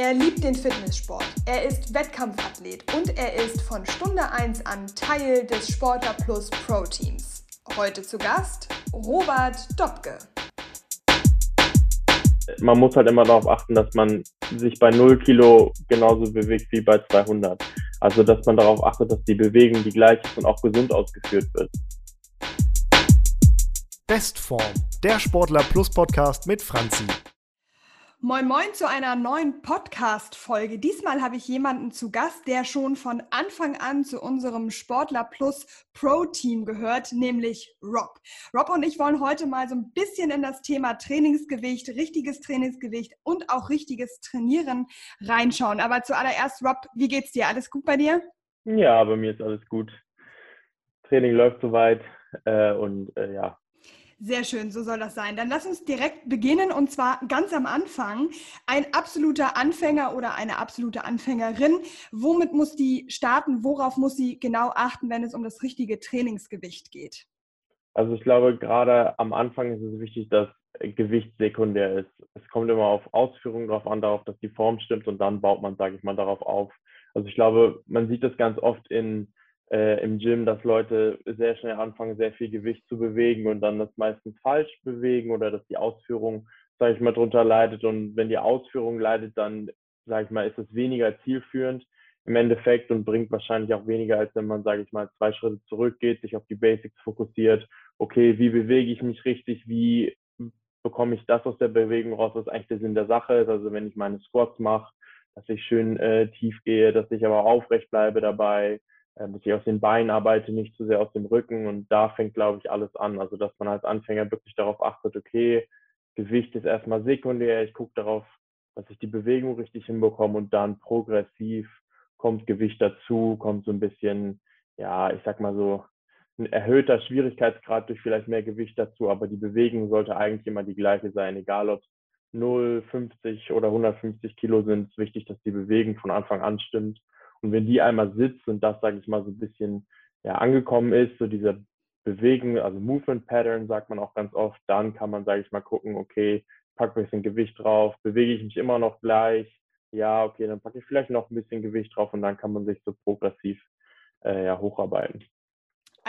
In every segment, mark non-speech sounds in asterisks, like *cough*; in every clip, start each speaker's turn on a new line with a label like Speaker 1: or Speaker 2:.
Speaker 1: Er liebt den Fitnesssport, er ist Wettkampfathlet und er ist von Stunde 1 an Teil des Sportler Plus Pro Teams. Heute zu Gast Robert Dobke.
Speaker 2: Man muss halt immer darauf achten, dass man sich bei 0 Kilo genauso bewegt wie bei 200. Also, dass man darauf achtet, dass die Bewegung die gleiche ist und auch gesund ausgeführt wird.
Speaker 3: Bestform, der Sportler Plus Podcast mit Franzi.
Speaker 1: Moin Moin zu einer neuen Podcast-Folge. Diesmal habe ich jemanden zu Gast, der schon von Anfang an zu unserem Sportler Plus Pro-Team gehört, nämlich Rob. Rob und ich wollen heute mal so ein bisschen in das Thema Trainingsgewicht, richtiges Trainingsgewicht und auch richtiges Trainieren reinschauen. Aber zuallererst, Rob, wie geht's dir? Alles gut bei dir?
Speaker 2: Ja, bei mir ist alles gut. Training läuft soweit äh, und äh, ja,
Speaker 1: sehr schön, so soll das sein. Dann lass uns direkt beginnen und zwar ganz am Anfang. Ein absoluter Anfänger oder eine absolute Anfängerin, womit muss die starten? Worauf muss sie genau achten, wenn es um das richtige Trainingsgewicht geht?
Speaker 2: Also ich glaube, gerade am Anfang ist es wichtig, dass Gewicht sekundär ist. Es kommt immer auf Ausführungen drauf an, darauf, dass die Form stimmt und dann baut man, sage ich mal, darauf auf. Also ich glaube, man sieht das ganz oft in äh, im Gym, dass Leute sehr schnell anfangen, sehr viel Gewicht zu bewegen und dann das meistens falsch bewegen oder dass die Ausführung, sage ich mal, drunter leidet. Und wenn die Ausführung leidet, dann, sage ich mal, ist es weniger zielführend im Endeffekt und bringt wahrscheinlich auch weniger, als wenn man, sage ich mal, zwei Schritte zurückgeht, sich auf die Basics fokussiert. Okay, wie bewege ich mich richtig? Wie bekomme ich das aus der Bewegung raus, was eigentlich der Sinn der Sache ist? Also wenn ich meine Squats mache, dass ich schön äh, tief gehe, dass ich aber aufrecht bleibe dabei, dass ich aus den Beinen arbeite, nicht zu sehr aus dem Rücken. Und da fängt, glaube ich, alles an. Also, dass man als Anfänger wirklich darauf achtet, okay, Gewicht ist erstmal sekundär. Ich gucke darauf, dass ich die Bewegung richtig hinbekomme und dann progressiv kommt Gewicht dazu, kommt so ein bisschen, ja, ich sag mal so, ein erhöhter Schwierigkeitsgrad durch vielleicht mehr Gewicht dazu, aber die Bewegung sollte eigentlich immer die gleiche sein, egal ob es 0, 50 oder 150 Kilo sind. Es ist wichtig, dass die Bewegung von Anfang an stimmt und wenn die einmal sitzt und das, sage ich mal, so ein bisschen ja, angekommen ist, so diese Bewegung, also Movement Pattern sagt man auch ganz oft, dann kann man, sage ich mal, gucken, okay, pack ein bisschen Gewicht drauf, bewege ich mich immer noch gleich, ja, okay, dann packe ich vielleicht noch ein bisschen Gewicht drauf und dann kann man sich so progressiv äh, ja, hocharbeiten.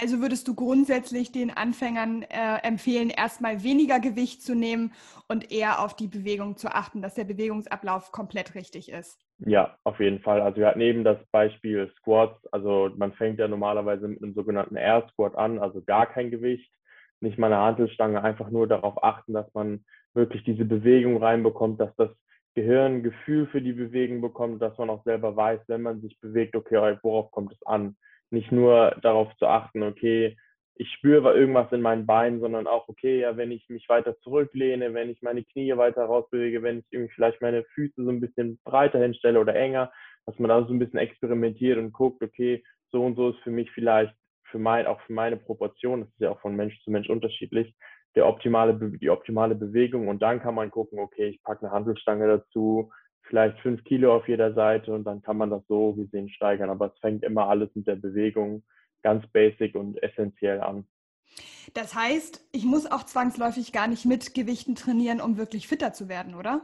Speaker 1: Also würdest du grundsätzlich den Anfängern äh, empfehlen, erstmal weniger Gewicht zu nehmen und eher auf die Bewegung zu achten, dass der Bewegungsablauf komplett richtig ist?
Speaker 2: Ja, auf jeden Fall. Also wir hatten eben das Beispiel Squats. Also man fängt ja normalerweise mit einem sogenannten Air Squat an, also gar kein Gewicht, nicht mal eine Hantelstange, einfach nur darauf achten, dass man wirklich diese Bewegung reinbekommt, dass das Gehirn Gefühl für die Bewegung bekommt, dass man auch selber weiß, wenn man sich bewegt, okay, worauf kommt es an? Nicht nur darauf zu achten, okay, ich spüre irgendwas in meinen Beinen, sondern auch, okay, ja, wenn ich mich weiter zurücklehne, wenn ich meine Knie weiter rausbewege, wenn ich irgendwie vielleicht meine Füße so ein bisschen breiter hinstelle oder enger, dass man da so ein bisschen experimentiert und guckt, okay, so und so ist für mich vielleicht für mein, auch für meine Proportion, das ist ja auch von Mensch zu Mensch unterschiedlich, der optimale, die optimale Bewegung. Und dann kann man gucken, okay, ich packe eine Handelstange dazu, vielleicht fünf Kilo auf jeder Seite und dann kann man das so gesehen steigern. Aber es fängt immer alles mit der Bewegung ganz basic und essentiell an.
Speaker 1: Das heißt, ich muss auch zwangsläufig gar nicht mit Gewichten trainieren, um wirklich fitter zu werden, oder?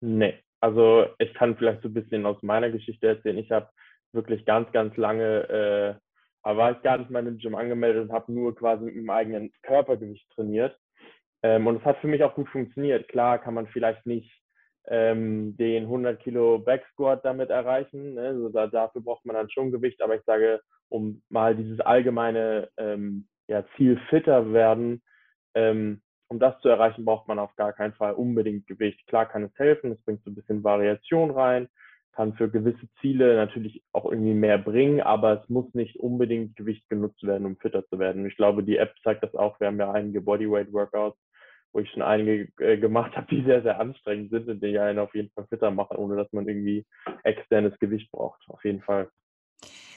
Speaker 2: Nee, also ich kann vielleicht so ein bisschen aus meiner Geschichte erzählen. Ich habe wirklich ganz, ganz lange, äh, aber war ich gar nicht mal im Gym angemeldet und habe nur quasi mit meinem eigenen Körpergewicht trainiert. Ähm, und es hat für mich auch gut funktioniert. Klar kann man vielleicht nicht ähm, den 100 Kilo Backsquat damit erreichen. Ne? Also da, dafür braucht man dann schon Gewicht, aber ich sage, um mal dieses allgemeine ähm, ja, Ziel fitter werden, ähm, um das zu erreichen, braucht man auf gar keinen Fall unbedingt Gewicht. Klar kann es helfen, es bringt so ein bisschen Variation rein, kann für gewisse Ziele natürlich auch irgendwie mehr bringen, aber es muss nicht unbedingt Gewicht genutzt werden, um fitter zu werden. Ich glaube, die App zeigt das auch. Wir haben ja einige Bodyweight-Workouts, wo ich schon einige äh, gemacht habe, die sehr, sehr anstrengend sind und die einen auf jeden Fall fitter machen, ohne dass man irgendwie externes Gewicht braucht. Auf jeden Fall.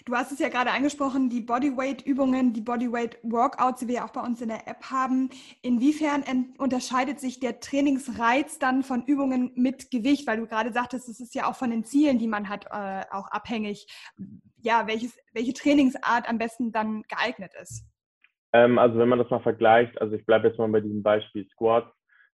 Speaker 1: Du hast es ja gerade angesprochen, die Bodyweight-Übungen, die Bodyweight-Workouts, die wir ja auch bei uns in der App haben. Inwiefern unterscheidet sich der Trainingsreiz dann von Übungen mit Gewicht? Weil du gerade sagtest, es ist ja auch von den Zielen, die man hat, äh, auch abhängig, ja, welches, welche Trainingsart am besten dann geeignet ist.
Speaker 2: Ähm, also wenn man das mal vergleicht, also ich bleibe jetzt mal bei diesem Beispiel Squats,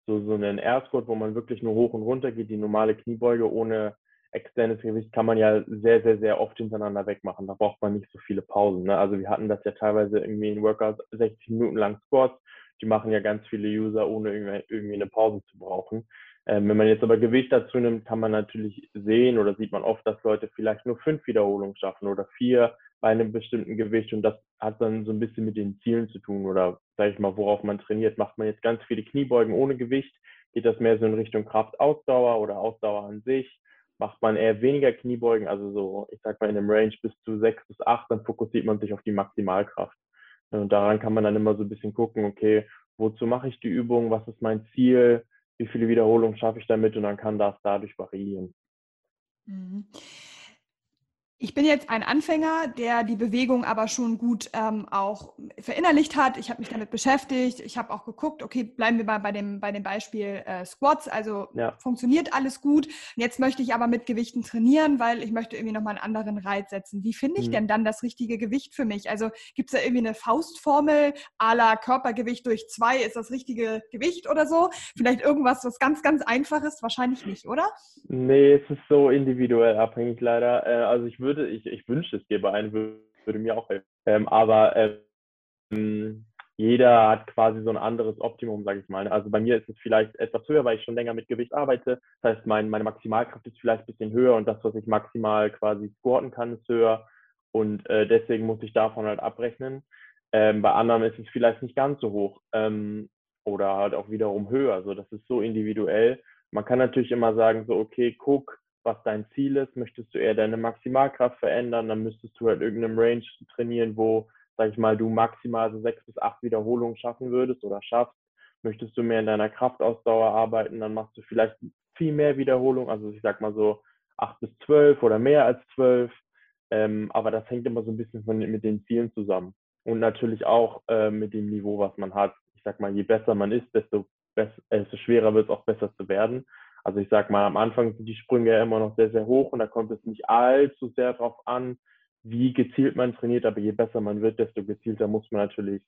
Speaker 2: so, so einen Air Squat, wo man wirklich nur hoch und runter geht, die normale Kniebeuge ohne externes Gewicht kann man ja sehr, sehr, sehr oft hintereinander wegmachen. Da braucht man nicht so viele Pausen. Ne? Also wir hatten das ja teilweise irgendwie in Workouts 60 Minuten lang Squats. Die machen ja ganz viele User, ohne irgendwie eine Pause zu brauchen. Ähm, wenn man jetzt aber Gewicht dazu nimmt, kann man natürlich sehen oder sieht man oft, dass Leute vielleicht nur fünf Wiederholungen schaffen oder vier bei einem bestimmten Gewicht und das hat dann so ein bisschen mit den Zielen zu tun oder sage ich mal, worauf man trainiert. Macht man jetzt ganz viele Kniebeugen ohne Gewicht, geht das mehr so in Richtung Kraftausdauer oder Ausdauer an sich. Macht man eher weniger Kniebeugen, also so, ich sag mal in einem Range bis zu sechs bis acht, dann fokussiert man sich auf die Maximalkraft. Und daran kann man dann immer so ein bisschen gucken, okay, wozu mache ich die Übung, was ist mein Ziel, wie viele Wiederholungen schaffe ich damit und dann kann das dadurch variieren.
Speaker 1: Mhm. Ich bin jetzt ein Anfänger, der die Bewegung aber schon gut ähm, auch verinnerlicht hat. Ich habe mich damit beschäftigt. Ich habe auch geguckt, okay, bleiben wir mal bei dem, bei dem Beispiel äh, Squats. Also ja. funktioniert alles gut. Jetzt möchte ich aber mit Gewichten trainieren, weil ich möchte irgendwie nochmal einen anderen Reiz setzen. Wie finde ich mhm. denn dann das richtige Gewicht für mich? Also gibt es da irgendwie eine Faustformel à la Körpergewicht durch zwei ist das richtige Gewicht oder so? Vielleicht irgendwas, was ganz, ganz einfach ist? Wahrscheinlich nicht, oder?
Speaker 2: Nee, es ist so individuell abhängig leider. Äh, also ich würde würde, ich, ich wünsche es dir bei einem, würde, würde mir auch helfen. Ähm, aber ähm, jeder hat quasi so ein anderes Optimum, sage ich mal. Also bei mir ist es vielleicht etwas höher, weil ich schon länger mit Gewicht arbeite. Das heißt, mein, meine Maximalkraft ist vielleicht ein bisschen höher und das, was ich maximal quasi squatten kann, ist höher. Und äh, deswegen muss ich davon halt abrechnen. Ähm, bei anderen ist es vielleicht nicht ganz so hoch ähm, oder halt auch wiederum höher. Also das ist so individuell. Man kann natürlich immer sagen, so, okay, guck, was dein Ziel ist. Möchtest du eher deine Maximalkraft verändern, dann müsstest du halt irgendeinem Range trainieren, wo, sag ich mal, du maximal so sechs bis acht Wiederholungen schaffen würdest oder schaffst. Möchtest du mehr in deiner Kraftausdauer arbeiten, dann machst du vielleicht viel mehr Wiederholungen, also ich sag mal so acht bis zwölf oder mehr als zwölf. Ähm, aber das hängt immer so ein bisschen von, mit den Zielen zusammen. Und natürlich auch äh, mit dem Niveau, was man hat. Ich sag mal, je besser man ist, desto, besser, desto schwerer wird es auch besser zu werden. Also ich sag mal, am Anfang sind die Sprünge ja immer noch sehr, sehr hoch und da kommt es nicht allzu sehr darauf an, wie gezielt man trainiert, aber je besser man wird, desto gezielter muss man natürlich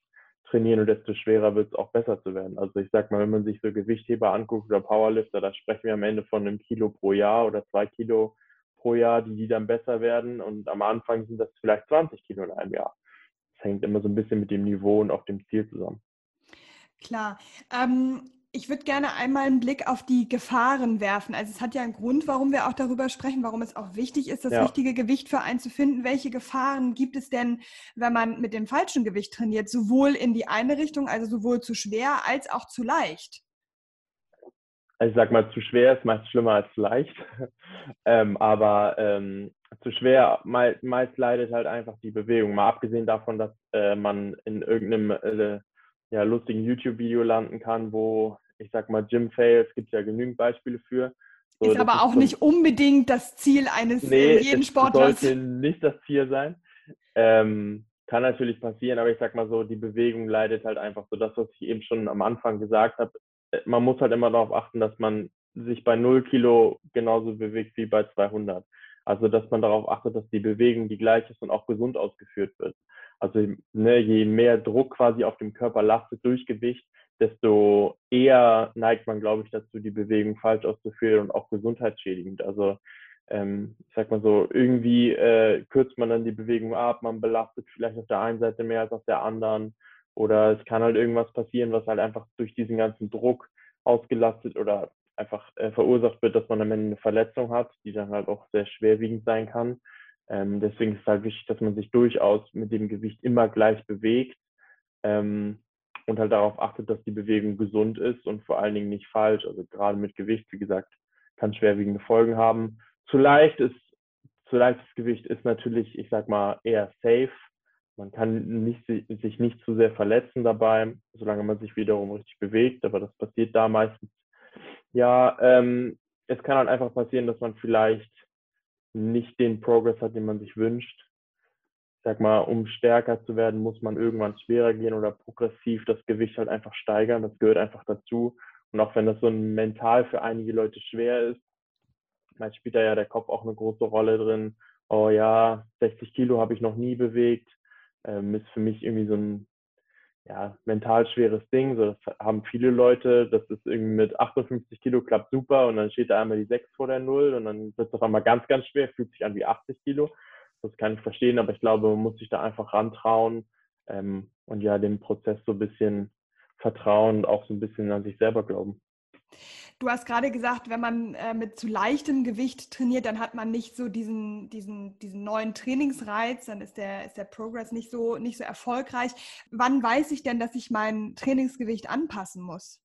Speaker 2: trainieren und desto schwerer wird es auch besser zu werden. Also ich sag mal, wenn man sich so Gewichtheber anguckt oder Powerlifter, da sprechen wir am Ende von einem Kilo pro Jahr oder zwei Kilo pro Jahr, die, die dann besser werden und am Anfang sind das vielleicht 20 Kilo in einem Jahr. Das hängt immer so ein bisschen mit dem Niveau und auch dem Ziel zusammen.
Speaker 1: Klar. Ähm ich würde gerne einmal einen Blick auf die Gefahren werfen. Also es hat ja einen Grund, warum wir auch darüber sprechen, warum es auch wichtig ist, das ja. richtige Gewicht für einen zu finden. Welche Gefahren gibt es denn, wenn man mit dem falschen Gewicht trainiert, sowohl in die eine Richtung, also sowohl zu schwer als auch zu leicht?
Speaker 2: Also ich sag mal, zu schwer ist meist schlimmer als zu leicht. *laughs* ähm, aber ähm, zu schwer, meist, meist, leidet halt einfach die Bewegung. Mal abgesehen davon, dass äh, man in irgendeinem äh, ja, lustigen YouTube-Video landen kann, wo, ich sag mal, Gym-Fails, gibt es ja genügend Beispiele für.
Speaker 1: So, ist aber ist auch so, nicht unbedingt das Ziel eines nee, jeden Sportlers.
Speaker 2: sollte nicht das Ziel sein. Ähm, kann natürlich passieren, aber ich sag mal so, die Bewegung leidet halt einfach so das, was ich eben schon am Anfang gesagt habe. Äh, man muss halt immer darauf achten, dass man sich bei 0 Kilo genauso bewegt wie bei 200. Also, dass man darauf achtet, dass die Bewegung die gleiche ist und auch gesund ausgeführt wird. Also ne, je mehr Druck quasi auf dem Körper lastet durch Gewicht, desto eher neigt man, glaube ich, dazu, die Bewegung falsch auszuführen und auch gesundheitsschädigend. Also ähm, ich sag mal so, irgendwie äh, kürzt man dann die Bewegung ab, man belastet vielleicht auf der einen Seite mehr als auf der anderen. Oder es kann halt irgendwas passieren, was halt einfach durch diesen ganzen Druck ausgelastet oder einfach äh, verursacht wird, dass man am Ende eine Verletzung hat, die dann halt auch sehr schwerwiegend sein kann. Ähm, deswegen ist es halt wichtig, dass man sich durchaus mit dem Gewicht immer gleich bewegt ähm, und halt darauf achtet, dass die Bewegung gesund ist und vor allen Dingen nicht falsch. Also gerade mit Gewicht, wie gesagt, kann schwerwiegende Folgen haben. Zu leicht ist, zu leichtes Gewicht ist natürlich, ich sag mal, eher safe. Man kann nicht, sich nicht zu sehr verletzen dabei, solange man sich wiederum richtig bewegt, aber das passiert da meistens. Ja, ähm, es kann halt einfach passieren, dass man vielleicht nicht den Progress hat, den man sich wünscht. Ich sag mal, um stärker zu werden, muss man irgendwann schwerer gehen oder progressiv das Gewicht halt einfach steigern. Das gehört einfach dazu. Und auch wenn das so mental für einige Leute schwer ist, meist spielt da ja der Kopf auch eine große Rolle drin. Oh ja, 60 Kilo habe ich noch nie bewegt. Ähm, ist für mich irgendwie so ein, ja, mental schweres Ding. So, das haben viele Leute. Das ist irgendwie mit 58 Kilo klappt super und dann steht da einmal die 6 vor der Null und dann wird es auf einmal ganz, ganz schwer, fühlt sich an wie 80 Kilo. Das kann ich verstehen, aber ich glaube, man muss sich da einfach rantrauen ähm, und ja, dem Prozess so ein bisschen vertrauen und auch so ein bisschen an sich selber glauben.
Speaker 1: Du hast gerade gesagt, wenn man äh, mit zu leichtem Gewicht trainiert, dann hat man nicht so diesen, diesen, diesen neuen Trainingsreiz, dann ist der, ist der Progress nicht so, nicht so erfolgreich. Wann weiß ich denn, dass ich mein Trainingsgewicht anpassen muss?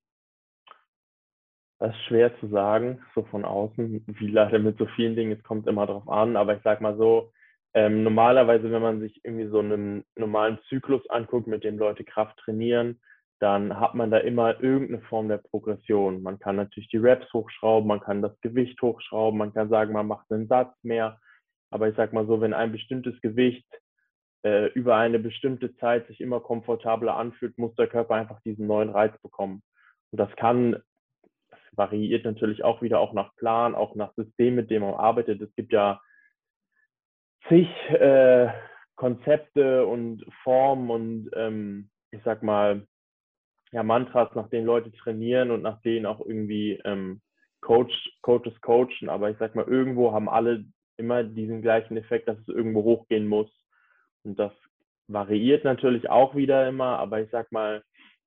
Speaker 2: Das ist schwer zu sagen, so von außen, wie leider mit so vielen Dingen, es kommt immer drauf an, aber ich sag mal so, ähm, normalerweise, wenn man sich irgendwie so einen normalen Zyklus anguckt, mit dem Leute Kraft trainieren, dann hat man da immer irgendeine Form der Progression. Man kann natürlich die Reps hochschrauben, man kann das Gewicht hochschrauben, man kann sagen, man macht einen Satz mehr. Aber ich sag mal so, wenn ein bestimmtes Gewicht äh, über eine bestimmte Zeit sich immer komfortabler anfühlt, muss der Körper einfach diesen neuen Reiz bekommen. Und das kann, das variiert natürlich auch wieder auch nach Plan, auch nach System, mit dem man arbeitet. Es gibt ja zig äh, Konzepte und Formen und ähm, ich sag mal, ja, Mantras, nach denen Leute trainieren und nach denen auch irgendwie ähm, Coach, Coaches coachen. Aber ich sag mal, irgendwo haben alle immer diesen gleichen Effekt, dass es irgendwo hochgehen muss. Und das variiert natürlich auch wieder immer, aber ich sag mal,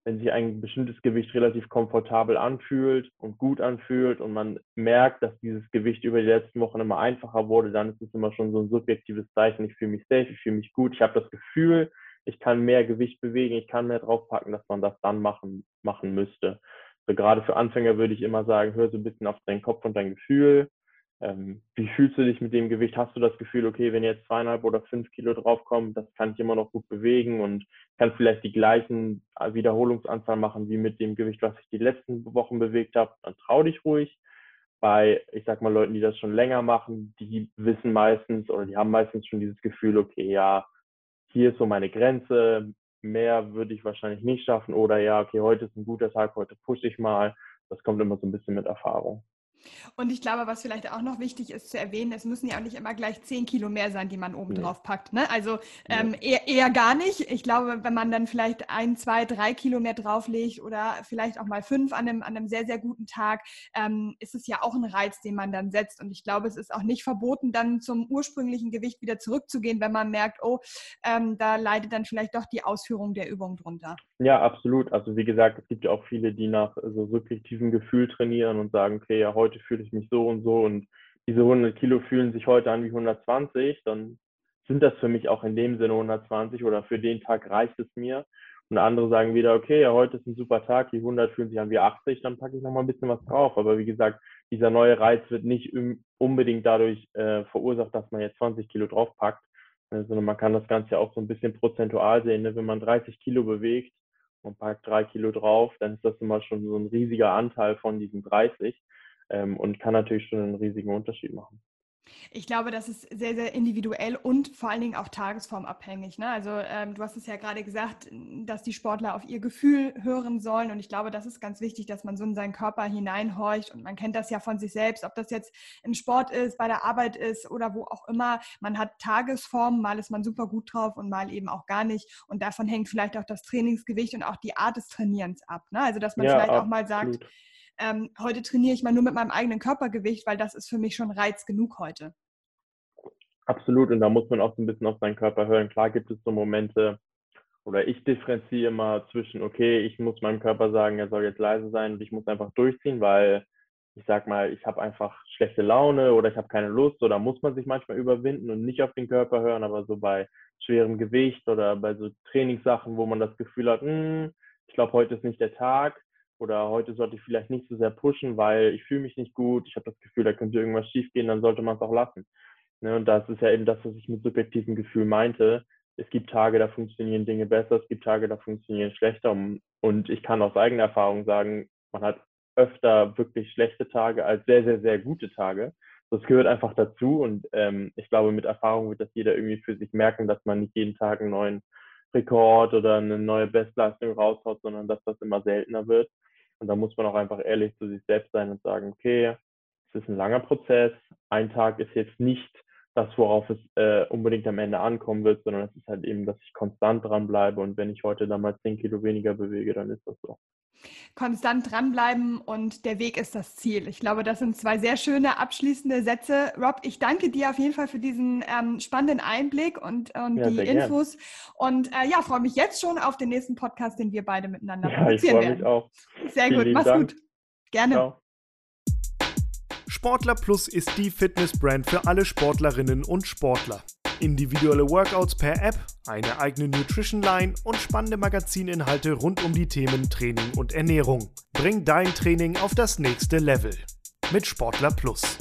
Speaker 2: wenn sich ein bestimmtes Gewicht relativ komfortabel anfühlt und gut anfühlt und man merkt, dass dieses Gewicht über die letzten Wochen immer einfacher wurde, dann ist es immer schon so ein subjektives Zeichen. Ich fühle mich safe, ich fühle mich gut, ich habe das Gefühl, ich kann mehr Gewicht bewegen, ich kann mehr draufpacken, dass man das dann machen, machen müsste. So gerade für Anfänger würde ich immer sagen, hör so ein bisschen auf deinen Kopf und dein Gefühl. Ähm, wie fühlst du dich mit dem Gewicht? Hast du das Gefühl, okay, wenn jetzt zweieinhalb oder fünf Kilo draufkommen, das kann ich immer noch gut bewegen und kann vielleicht die gleichen Wiederholungsanzahl machen wie mit dem Gewicht, was ich die letzten Wochen bewegt habe, dann trau dich ruhig. Bei, ich sag mal, Leuten, die das schon länger machen, die wissen meistens oder die haben meistens schon dieses Gefühl, okay, ja, hier ist so meine Grenze, mehr würde ich wahrscheinlich nicht schaffen oder ja, okay, heute ist ein guter Tag, heute pushe ich mal. Das kommt immer so ein bisschen mit Erfahrung.
Speaker 1: Und ich glaube, was vielleicht auch noch wichtig ist zu erwähnen, es müssen ja auch nicht immer gleich 10 Kilo mehr sein, die man oben nee. drauf packt. Ne? Also ähm, eher, eher, gar nicht. Ich glaube, wenn man dann vielleicht ein, zwei, drei Kilo mehr drauflegt oder vielleicht auch mal fünf an einem, an einem sehr, sehr guten Tag, ähm, ist es ja auch ein Reiz, den man dann setzt. Und ich glaube, es ist auch nicht verboten, dann zum ursprünglichen Gewicht wieder zurückzugehen, wenn man merkt, oh, ähm, da leidet dann vielleicht doch die Ausführung der Übung drunter.
Speaker 2: Ja, absolut. Also wie gesagt, es gibt ja auch viele, die nach so subjektivem Gefühl trainieren und sagen, okay, ja, heute fühle ich mich so und so und diese 100 Kilo fühlen sich heute an wie 120, dann sind das für mich auch in dem Sinne 120 oder für den Tag reicht es mir. Und andere sagen wieder, okay, ja, heute ist ein super Tag, die 100 fühlen sich an wie 80, dann packe ich noch mal ein bisschen was drauf. Aber wie gesagt, dieser neue Reiz wird nicht unbedingt dadurch äh, verursacht, dass man jetzt 20 Kilo draufpackt, sondern man kann das Ganze ja auch so ein bisschen prozentual sehen. Ne? Wenn man 30 Kilo bewegt und packt drei Kilo drauf, dann ist das immer schon so ein riesiger Anteil von diesen 30 ähm, und kann natürlich schon einen riesigen Unterschied machen.
Speaker 1: Ich glaube, das ist sehr, sehr individuell und vor allen Dingen auch tagesformabhängig. Ne? Also ähm, du hast es ja gerade gesagt, dass die Sportler auf ihr Gefühl hören sollen. Und ich glaube, das ist ganz wichtig, dass man so in seinen Körper hineinhorcht. Und man kennt das ja von sich selbst, ob das jetzt im Sport ist, bei der Arbeit ist oder wo auch immer. Man hat Tagesformen, mal ist man super gut drauf und mal eben auch gar nicht. Und davon hängt vielleicht auch das Trainingsgewicht und auch die Art des Trainierens ab. Ne? Also dass man ja, vielleicht absolut. auch mal sagt, ähm, heute trainiere ich mal nur mit meinem eigenen Körpergewicht, weil das ist für mich schon Reiz genug heute.
Speaker 2: Absolut, und da muss man auch so ein bisschen auf seinen Körper hören. Klar gibt es so Momente, oder ich differenziere immer zwischen, okay, ich muss meinem Körper sagen, er soll jetzt leise sein und ich muss einfach durchziehen, weil ich sag mal, ich habe einfach schlechte Laune oder ich habe keine Lust oder muss man sich manchmal überwinden und nicht auf den Körper hören, aber so bei schwerem Gewicht oder bei so Trainingssachen, wo man das Gefühl hat, hm, ich glaube, heute ist nicht der Tag, oder heute sollte ich vielleicht nicht so sehr pushen, weil ich fühle mich nicht gut, ich habe das Gefühl, da könnte irgendwas schiefgehen, dann sollte man es auch lassen. Ne? Und das ist ja eben das, was ich mit subjektivem Gefühl meinte. Es gibt Tage, da funktionieren Dinge besser, es gibt Tage, da funktionieren schlechter. Und ich kann aus eigener Erfahrung sagen, man hat öfter wirklich schlechte Tage als sehr, sehr, sehr gute Tage. Das gehört einfach dazu und ähm, ich glaube, mit Erfahrung wird das jeder irgendwie für sich merken, dass man nicht jeden Tag einen neuen Rekord oder eine neue Bestleistung raushaut, sondern dass das immer seltener wird. Und da muss man auch einfach ehrlich zu sich selbst sein und sagen, okay, es ist ein langer Prozess. Ein Tag ist jetzt nicht das, worauf es äh, unbedingt am Ende ankommen wird, sondern es ist halt eben, dass ich konstant dranbleibe und wenn ich heute dann mal 10 Kilo weniger bewege, dann ist das so.
Speaker 1: Konstant dranbleiben und der Weg ist das Ziel. Ich glaube, das sind zwei sehr schöne abschließende Sätze. Rob, ich danke dir auf jeden Fall für diesen ähm, spannenden Einblick und, und ja, die Infos. Gern. Und äh, ja, freue mich jetzt schon auf den nächsten Podcast, den wir beide miteinander
Speaker 2: ja, produzieren ich freue mich auch.
Speaker 1: Sehr Vielen gut, mach's Dank. gut. Gerne. Ciao.
Speaker 3: Sportler Plus ist die Fitness-Brand für alle Sportlerinnen und Sportler. Individuelle Workouts per App, eine eigene Nutrition Line und spannende Magazininhalte rund um die Themen Training und Ernährung. Bring dein Training auf das nächste Level. Mit Sportler Plus.